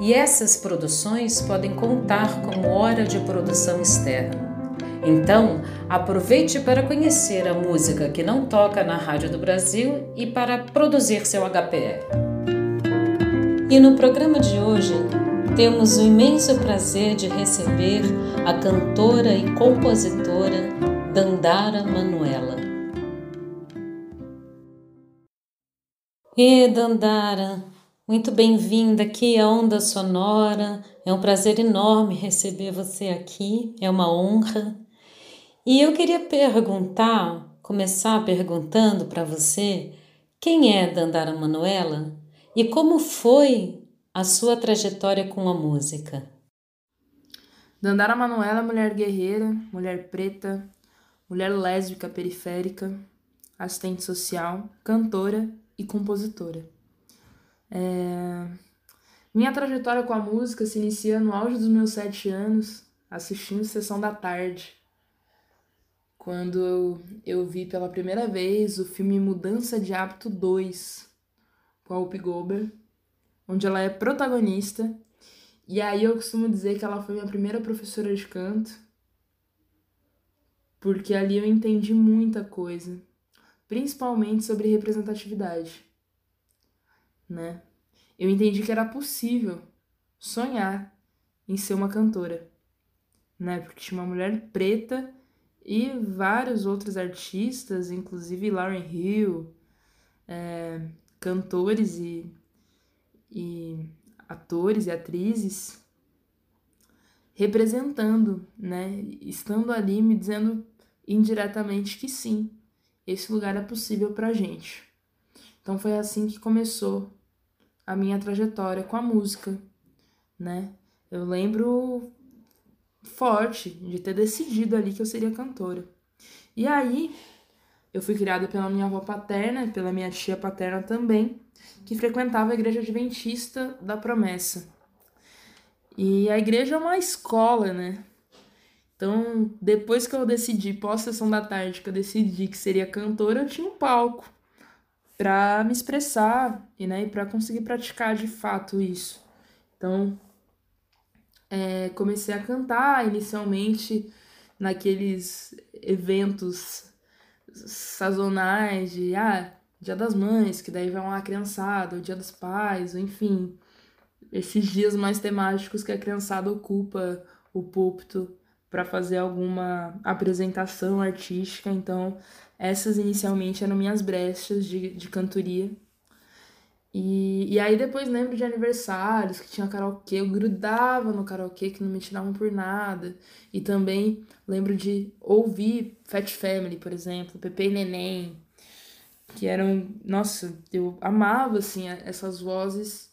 e essas produções podem contar como hora de produção externa. Então, aproveite para conhecer a música que não toca na Rádio do Brasil e para produzir seu HPR. E no programa de hoje, temos o imenso prazer de receber a cantora e compositora Dandara Manuela. E Dandara, muito bem-vinda aqui à Onda Sonora. É um prazer enorme receber você aqui, é uma honra. E eu queria perguntar, começar perguntando para você, quem é Dandara Manuela e como foi a sua trajetória com a música? Dandara Manuela é mulher guerreira, mulher preta, mulher lésbica periférica, assistente social, cantora e compositora. É... Minha trajetória com a música se inicia no auge dos meus sete anos, assistindo Sessão da Tarde, quando eu vi pela primeira vez o filme Mudança de Hábito 2, com a Whoopi Goldberg, onde ela é protagonista. E aí eu costumo dizer que ela foi minha primeira professora de canto, porque ali eu entendi muita coisa principalmente sobre representatividade, né? Eu entendi que era possível sonhar em ser uma cantora, né? Porque tinha uma mulher preta e vários outros artistas, inclusive Lauren Hill, é, cantores e, e atores e atrizes representando, né? Estando ali me dizendo indiretamente que sim, esse lugar é possível pra gente. Então foi assim que começou a minha trajetória com a música, né? Eu lembro forte de ter decidido ali que eu seria cantora. E aí, eu fui criada pela minha avó paterna e pela minha tia paterna também, que frequentava a igreja adventista da Promessa. E a igreja é uma escola, né? Então, depois que eu decidi, pós-sessão da tarde, que eu decidi que seria cantora, eu tinha um palco para me expressar e, né, para conseguir praticar de fato isso. Então, é, comecei a cantar inicialmente naqueles eventos sazonais de ah, Dia das Mães, que daí vai uma criançada, o Dia dos Pais, enfim, esses dias mais temáticos que a criançada ocupa o púlpito para fazer alguma apresentação artística. Então, essas inicialmente eram minhas brechas de, de cantoria. E, e aí depois lembro de aniversários que tinha karaokê, eu grudava no karaokê que não me tiravam por nada. E também lembro de ouvir Fat Family, por exemplo, Pepe e Neném, que eram, nossa, eu amava assim essas vozes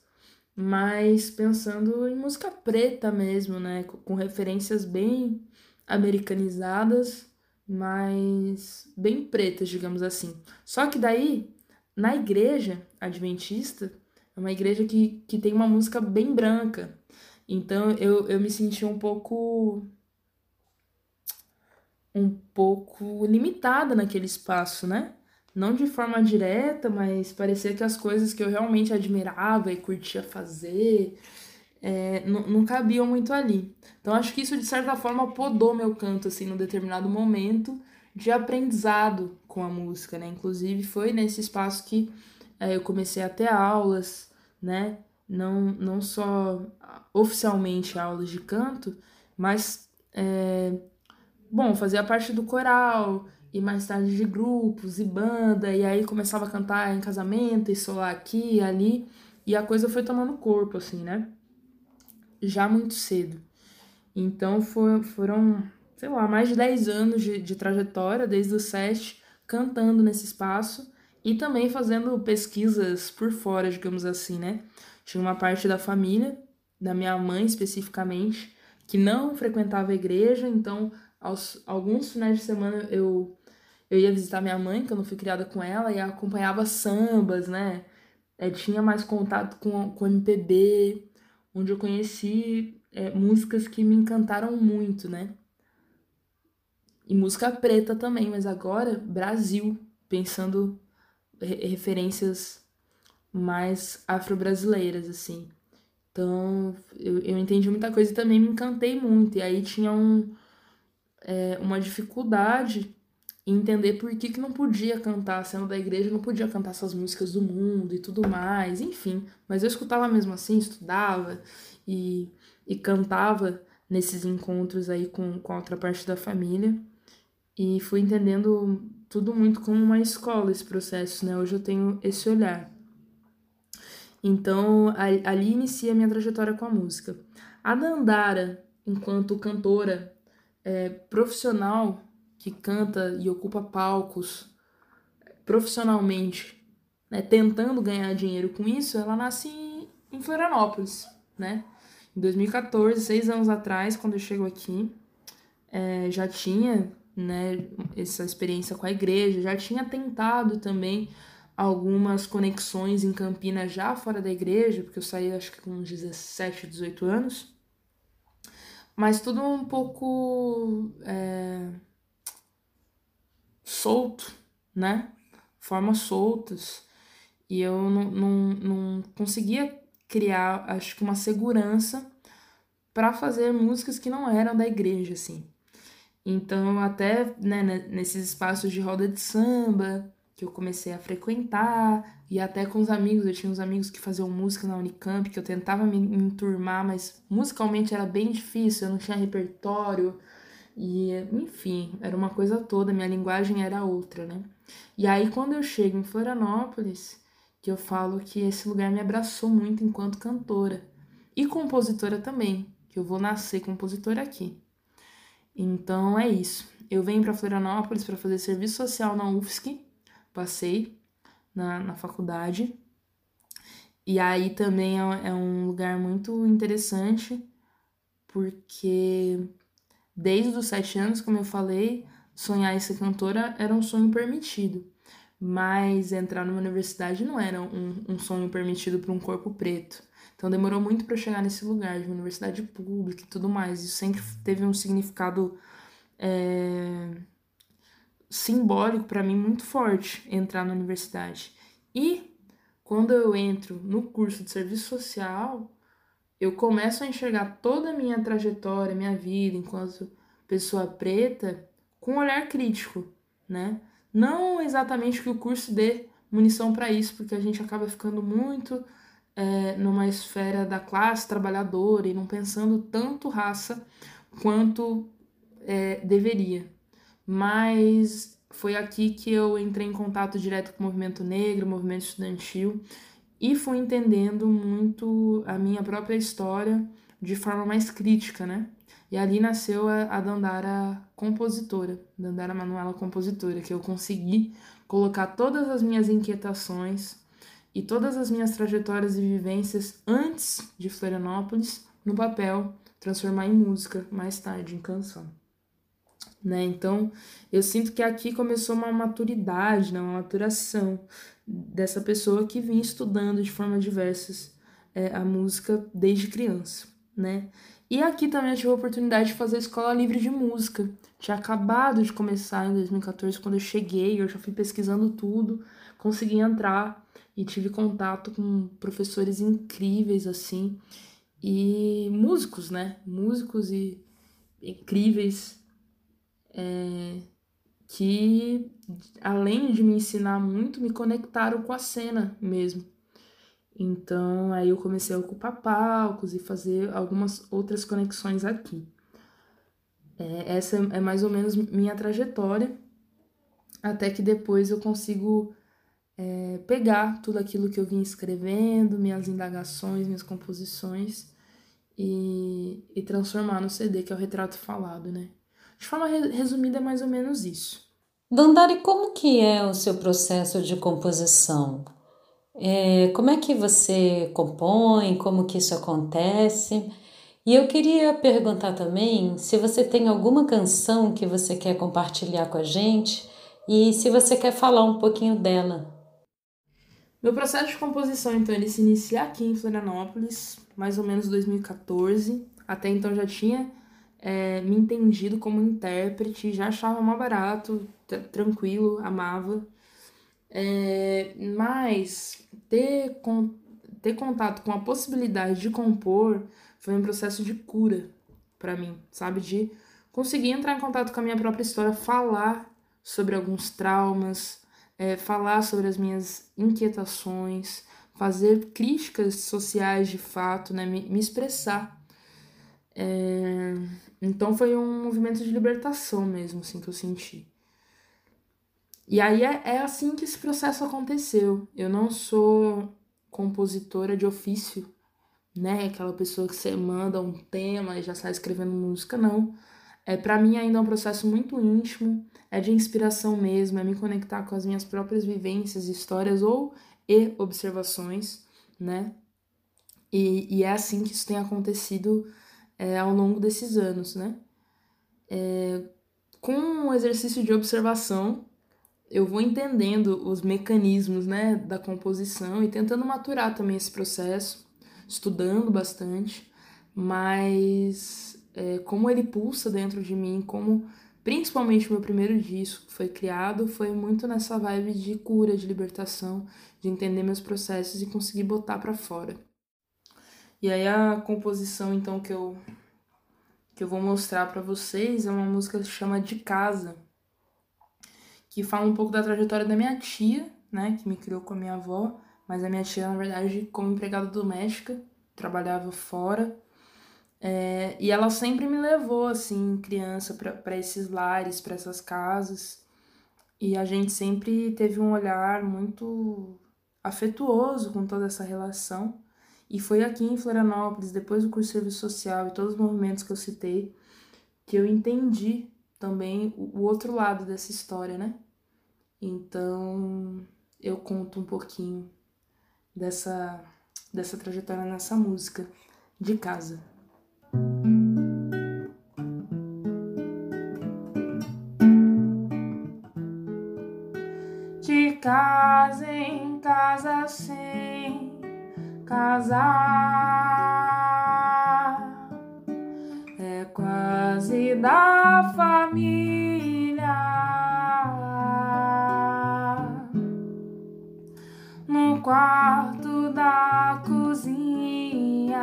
mas pensando em música preta mesmo, né? Com referências bem americanizadas, mas bem pretas, digamos assim. Só que daí, na igreja adventista, é uma igreja que, que tem uma música bem branca. Então eu, eu me senti um pouco. um pouco limitada naquele espaço, né? não de forma direta, mas parecia que as coisas que eu realmente admirava e curtia fazer é, não cabiam muito ali. Então acho que isso de certa forma podou meu canto assim num determinado momento de aprendizado com a música, né? Inclusive foi nesse espaço que é, eu comecei a ter aulas, né? Não, não só oficialmente aulas de canto, mas é, bom, fazia parte do coral, e mais tarde de grupos e banda, e aí começava a cantar em casamento e solar aqui e ali, e a coisa foi tomando corpo, assim, né? Já muito cedo. Então foi, foram, sei lá, mais de 10 anos de, de trajetória, desde os sete, cantando nesse espaço e também fazendo pesquisas por fora, digamos assim, né? Tinha uma parte da família da minha mãe especificamente, que não frequentava a igreja, então aos, alguns finais de semana eu eu ia visitar minha mãe, que eu não fui criada com ela, e acompanhava sambas, né? É, tinha mais contato com, com MPB, onde eu conheci é, músicas que me encantaram muito, né? E música preta também, mas agora Brasil, pensando referências mais afro-brasileiras, assim. Então, eu, eu entendi muita coisa e também me encantei muito. E aí tinha um, é, uma dificuldade em entender por que, que não podia cantar, sendo da igreja, não podia cantar essas músicas do mundo e tudo mais, enfim. Mas eu escutava mesmo assim, estudava e, e cantava nesses encontros aí com, com a outra parte da família. E fui entendendo tudo muito como uma escola esse processo, né? Hoje eu tenho esse olhar. Então, ali inicia a minha trajetória com a música. A Dandara, enquanto cantora é, profissional que canta e ocupa palcos profissionalmente, né, tentando ganhar dinheiro com isso, ela nasce em Florianópolis, né? Em 2014, seis anos atrás, quando eu chego aqui, é, já tinha né, essa experiência com a igreja, já tinha tentado também algumas conexões em Campinas já fora da igreja, porque eu saí acho que com uns 17, 18 anos. Mas tudo um pouco é, solto, né? Formas soltas. E eu não, não, não conseguia criar, acho que, uma segurança para fazer músicas que não eram da igreja, assim. Então, até né, nesses espaços de roda de samba, que eu comecei a frequentar, e até com os amigos, eu tinha uns amigos que faziam música na Unicamp, que eu tentava me, me enturmar, mas musicalmente era bem difícil, eu não tinha repertório, e enfim, era uma coisa toda, minha linguagem era outra, né? E aí, quando eu chego em Florianópolis, que eu falo que esse lugar me abraçou muito enquanto cantora, e compositora também, que eu vou nascer compositora aqui. Então é isso. Eu venho para Florianópolis para fazer serviço social na UFSC, passei na, na faculdade. E aí também é, é um lugar muito interessante, porque desde os sete anos, como eu falei, sonhar em ser cantora era um sonho permitido. Mas entrar numa universidade não era um, um sonho permitido para um corpo preto. Então demorou muito para chegar nesse lugar de uma universidade pública e tudo mais. Isso sempre teve um significado é, simbólico para mim muito forte entrar na universidade. E quando eu entro no curso de serviço social, eu começo a enxergar toda a minha trajetória, minha vida enquanto pessoa preta com um olhar crítico, né? Não exatamente que o curso dê munição para isso, porque a gente acaba ficando muito é, numa esfera da classe trabalhadora e não pensando tanto raça quanto é, deveria. Mas foi aqui que eu entrei em contato direto com o movimento negro, o movimento estudantil, e fui entendendo muito a minha própria história de forma mais crítica, né? E ali nasceu a, a Dandara compositora, Dandara Manuela compositora, que eu consegui colocar todas as minhas inquietações e todas as minhas trajetórias e vivências antes de Florianópolis no papel, transformar em música mais tarde, em canção. Né? Então, eu sinto que aqui começou uma maturidade, né? uma maturação dessa pessoa que vinha estudando de formas diversas é, a música desde criança, né? E aqui também eu tive a oportunidade de fazer a escola livre de música. Tinha acabado de começar em 2014, quando eu cheguei, eu já fui pesquisando tudo, consegui entrar e tive contato com professores incríveis assim e músicos, né? Músicos e incríveis é, que além de me ensinar muito, me conectaram com a cena mesmo. Então aí eu comecei a ocupar palcos e fazer algumas outras conexões aqui. É, essa é mais ou menos minha trajetória, até que depois eu consigo é, pegar tudo aquilo que eu vim escrevendo, minhas indagações, minhas composições e, e transformar no CD, que é o retrato falado, né? De forma resumida, é mais ou menos isso. Dandari, como que é o seu processo de composição? É, como é que você compõe? Como que isso acontece? E eu queria perguntar também se você tem alguma canção que você quer compartilhar com a gente e se você quer falar um pouquinho dela. Meu processo de composição, então, ele se inicia aqui em Florianópolis, mais ou menos 2014. Até então já tinha é, me entendido como intérprete, já achava mais barato, tranquilo, amava. É, mas ter, com, ter contato com a possibilidade de compor foi um processo de cura para mim, sabe? De conseguir entrar em contato com a minha própria história, falar sobre alguns traumas, é, falar sobre as minhas inquietações, fazer críticas sociais de fato, né? Me, me expressar. É, então foi um movimento de libertação mesmo, assim, que eu senti. E aí é, é assim que esse processo aconteceu. Eu não sou compositora de ofício, né? Aquela pessoa que você manda um tema e já sai escrevendo música, não. É, para mim ainda é um processo muito íntimo, é de inspiração mesmo, é me conectar com as minhas próprias vivências, histórias ou e observações, né? E, e é assim que isso tem acontecido é, ao longo desses anos, né? É, com o exercício de observação, eu vou entendendo os mecanismos, né, da composição e tentando maturar também esse processo estudando bastante, mas é, como ele pulsa dentro de mim, como principalmente o meu primeiro disco foi criado, foi muito nessa vibe de cura, de libertação, de entender meus processos e conseguir botar para fora. E aí a composição então que eu que eu vou mostrar para vocês é uma música que se chama De Casa, que fala um pouco da trajetória da minha tia, né, que me criou com a minha avó, mas a minha tia, na verdade, como empregada doméstica, trabalhava fora. É, e ela sempre me levou, assim, criança, para esses lares, para essas casas. E a gente sempre teve um olhar muito afetuoso com toda essa relação. E foi aqui em Florianópolis, depois do curso de serviço social e todos os movimentos que eu citei, que eu entendi também o outro lado dessa história, né? Então, eu conto um pouquinho dessa, dessa trajetória nessa música de casa. De casa em casa sem casar é quase da família. No quarto da cozinha.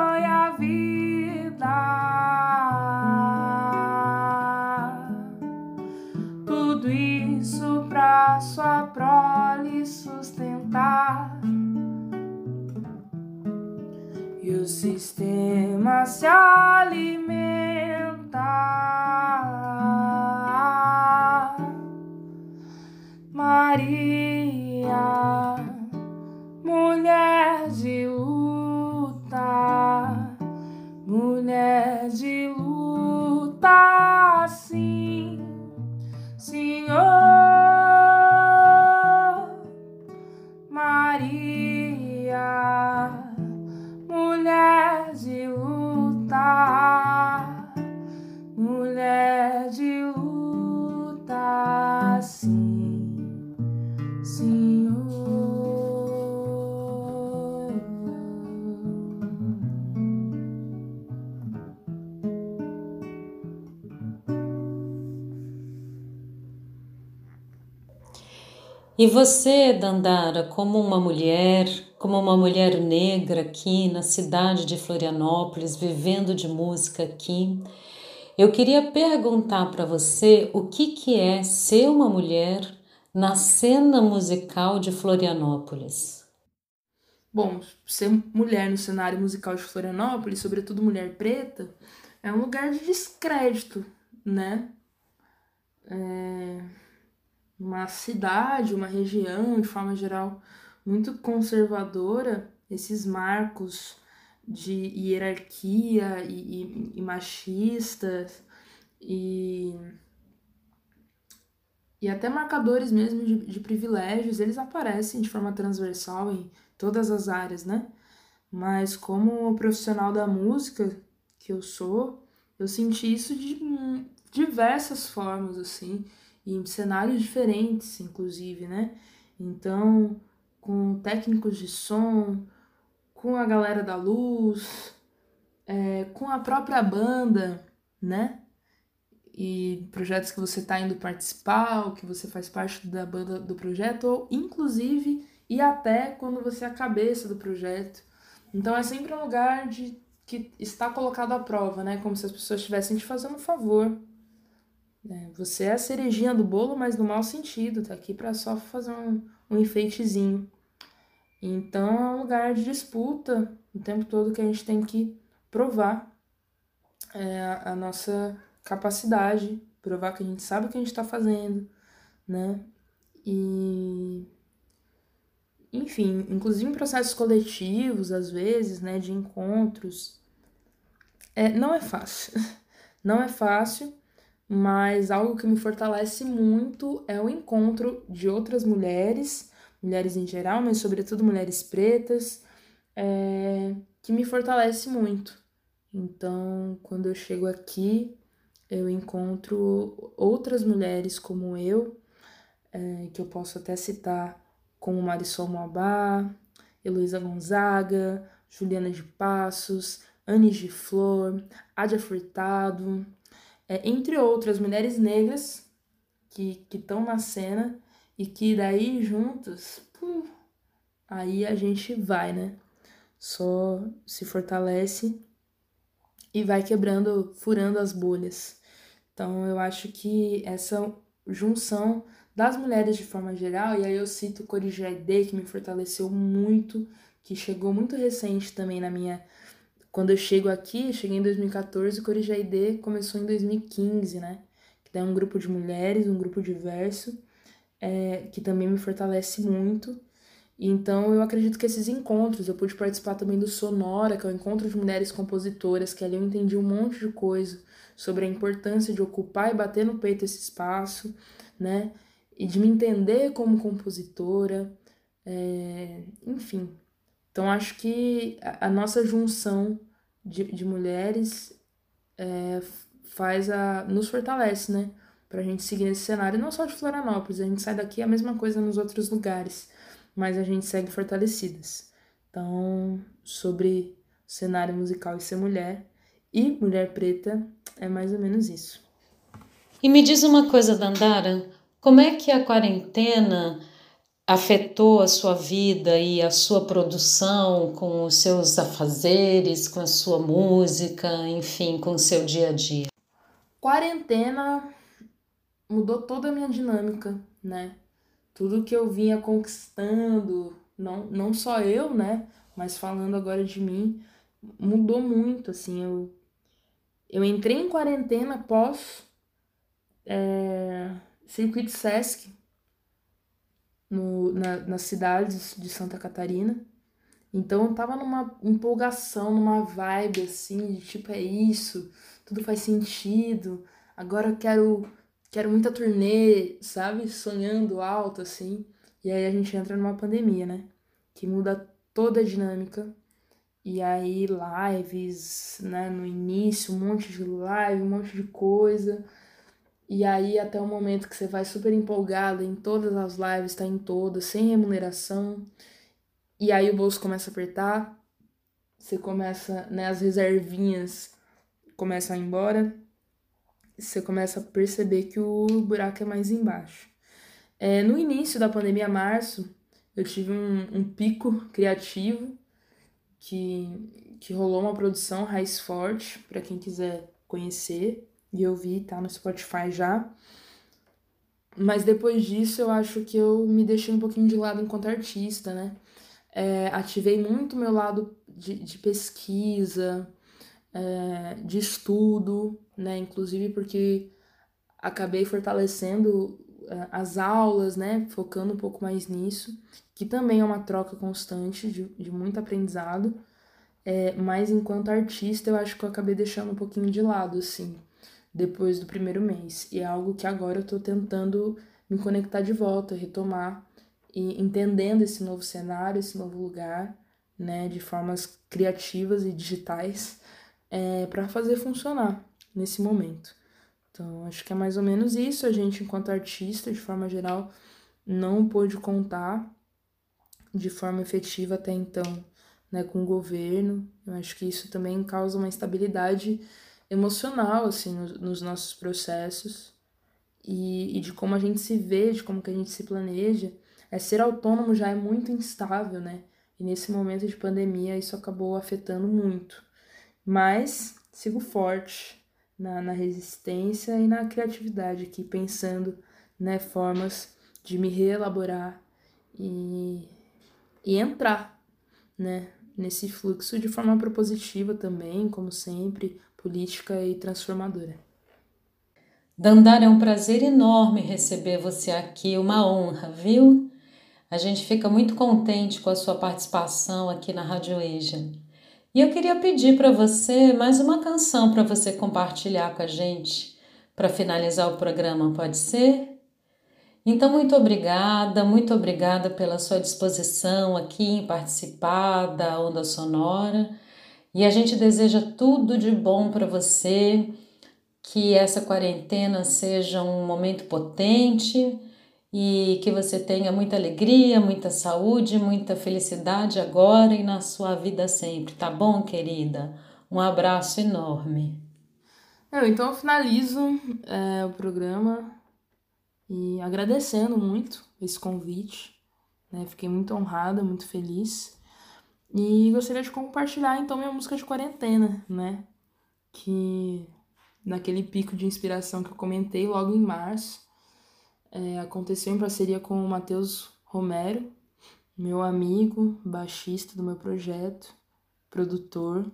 Foi a vida. Tudo isso pra sua prole sustentar. E o sistema se alimenta. Maria. Mulher de luta, sim, Senhor. E você, Dandara, como uma mulher, como uma mulher negra aqui na cidade de Florianópolis, vivendo de música aqui, eu queria perguntar para você o que, que é ser uma mulher na cena musical de Florianópolis. Bom, ser mulher no cenário musical de Florianópolis, sobretudo mulher preta, é um lugar de descrédito, né? É uma cidade, uma região, de forma geral, muito conservadora, esses marcos de hierarquia e, e, e machistas e, e até marcadores mesmo de, de privilégios, eles aparecem de forma transversal em todas as áreas, né? Mas como profissional da música que eu sou, eu senti isso de diversas formas, assim em cenários diferentes, inclusive, né? Então, com técnicos de som, com a galera da luz, é, com a própria banda, né? E projetos que você está indo participar, ou que você faz parte da banda do projeto, ou inclusive e até quando você é a cabeça do projeto. Então é sempre um lugar de que está colocado à prova, né? Como se as pessoas estivessem te fazendo um favor, é, você é a cerejinha do bolo, mas no mau sentido, tá aqui para só fazer um, um enfeitezinho. Então é um lugar de disputa o tempo todo que a gente tem que provar é, a nossa capacidade, provar que a gente sabe o que a gente está fazendo, né? E enfim, inclusive em processos coletivos, às vezes, né, de encontros, é, não é fácil. Não é fácil, mas algo que me fortalece muito é o encontro de outras mulheres, mulheres em geral, mas sobretudo mulheres pretas, é, que me fortalece muito. Então, quando eu chego aqui, eu encontro outras mulheres como eu, é, que eu posso até citar como Marisol Moabá, Heloísa Gonzaga, Juliana de Passos, Anne de Flor, Adia Furtado, é, entre outras mulheres negras que estão na cena e que daí juntas, pum, aí a gente vai, né? Só se fortalece e vai quebrando, furando as bolhas. Então eu acho que essa junção das mulheres de forma geral, e aí eu cito Corigé D, que me fortaleceu muito, que chegou muito recente também na minha quando eu chego aqui, cheguei em 2014, o Corija ID começou em 2015, né? Que é um grupo de mulheres, um grupo diverso, é, que também me fortalece muito. Então eu acredito que esses encontros, eu pude participar também do Sonora, que é o encontro de mulheres compositoras, que ali eu entendi um monte de coisa sobre a importância de ocupar e bater no peito esse espaço, né? E de me entender como compositora, é, enfim, então, acho que a nossa junção de, de mulheres é, faz a. nos fortalece, né? Pra gente seguir nesse cenário, não só de Florianópolis, a gente sai daqui a mesma coisa nos outros lugares, mas a gente segue fortalecidas. Então, sobre cenário musical e ser mulher e mulher preta, é mais ou menos isso. E me diz uma coisa, Dandara, como é que a quarentena afetou a sua vida e a sua produção com os seus afazeres, com a sua música, enfim, com o seu dia a dia? Quarentena mudou toda a minha dinâmica, né? Tudo que eu vinha conquistando, não, não só eu, né? Mas falando agora de mim, mudou muito, assim, eu, eu entrei em quarentena após é, circuito Sesc, no, na, nas cidades de Santa Catarina. Então eu tava numa empolgação, numa vibe assim, de tipo, é isso, tudo faz sentido. Agora eu quero, quero muita turnê, sabe? Sonhando alto, assim. E aí a gente entra numa pandemia, né? Que muda toda a dinâmica. E aí, lives, né? No início, um monte de live, um monte de coisa. E aí, até o momento que você vai super empolgada em todas as lives, tá em todas, sem remuneração. E aí o bolso começa a apertar, você começa, né? As reservinhas começam a ir embora. Você começa a perceber que o buraco é mais embaixo. É, no início da pandemia, março, eu tive um, um pico criativo que, que rolou uma produção Raiz Forte, para quem quiser conhecer e eu vi, tá no Spotify já. Mas depois disso eu acho que eu me deixei um pouquinho de lado enquanto artista, né? É, ativei muito meu lado de, de pesquisa, é, de estudo, né? Inclusive porque acabei fortalecendo é, as aulas, né? Focando um pouco mais nisso, que também é uma troca constante de, de muito aprendizado. É, mas enquanto artista eu acho que eu acabei deixando um pouquinho de lado, assim depois do primeiro mês. E é algo que agora eu estou tentando me conectar de volta, retomar e entendendo esse novo cenário, esse novo lugar, né, de formas criativas e digitais é, para fazer funcionar nesse momento. Então, acho que é mais ou menos isso. A gente, enquanto artista, de forma geral, não pôde contar de forma efetiva até então né, com o governo. Eu acho que isso também causa uma instabilidade emocional, assim, nos, nos nossos processos e, e, de como a gente se vê, de como que a gente se planeja. É, ser autônomo já é muito instável, né? E nesse momento de pandemia isso acabou afetando muito. Mas sigo forte na, na resistência e na criatividade aqui, pensando né, formas de me reelaborar e, e entrar né, nesse fluxo de forma propositiva também, como sempre, política e transformadora. Dandara, é um prazer enorme receber você aqui, uma honra, viu? A gente fica muito contente com a sua participação aqui na Rádio Eja. E eu queria pedir para você mais uma canção para você compartilhar com a gente para finalizar o programa, pode ser? Então, muito obrigada, muito obrigada pela sua disposição aqui em participar da Onda Sonora. E a gente deseja tudo de bom para você, que essa quarentena seja um momento potente e que você tenha muita alegria, muita saúde, muita felicidade agora e na sua vida sempre, tá bom, querida? Um abraço enorme. Eu, então eu finalizo é, o programa e agradecendo muito esse convite. Né? Fiquei muito honrada, muito feliz. E gostaria de compartilhar então minha música de quarentena, né? Que naquele pico de inspiração que eu comentei logo em março, é, aconteceu em parceria com o Matheus Romero, meu amigo, baixista do meu projeto, produtor.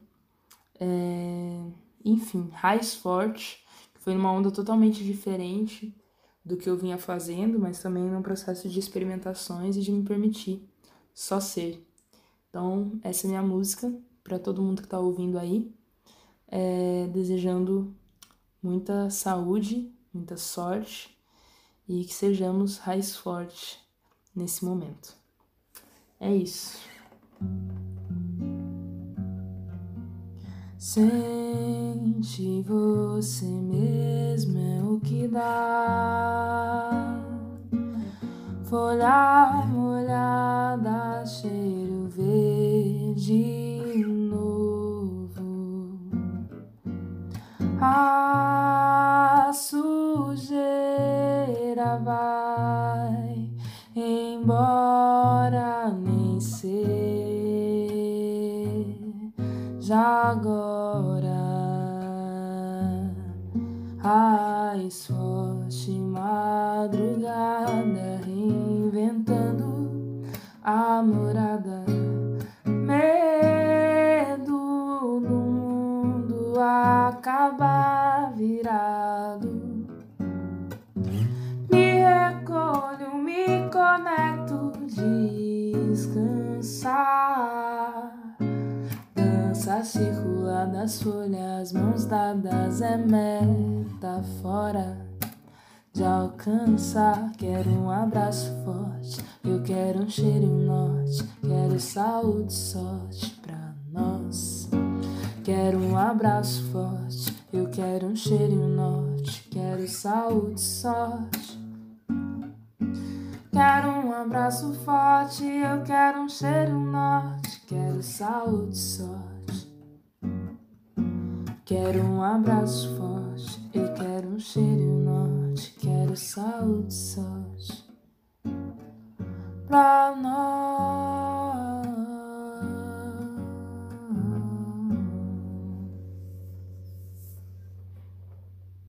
É, enfim, Raiz Forte, que foi numa onda totalmente diferente do que eu vinha fazendo, mas também num processo de experimentações e de me permitir só ser. Então, essa é minha música para todo mundo que está ouvindo aí. É, desejando muita saúde, muita sorte e que sejamos raiz forte nesse momento. É isso. Sente você mesmo é o que dá. Folha molhada, cheiro verde das folhas, mãos dadas é metáfora de alcançar. Quero um abraço forte, eu quero um cheiro norte, quero saúde, sorte pra nós. Quero um abraço forte, eu quero um cheiro norte, quero saúde, sorte. Quero um abraço forte, eu quero um cheiro norte, quero saúde, sorte. Quero um abraço forte, eu quero um cheiro norte, quero saúde, sorte. Pra nós.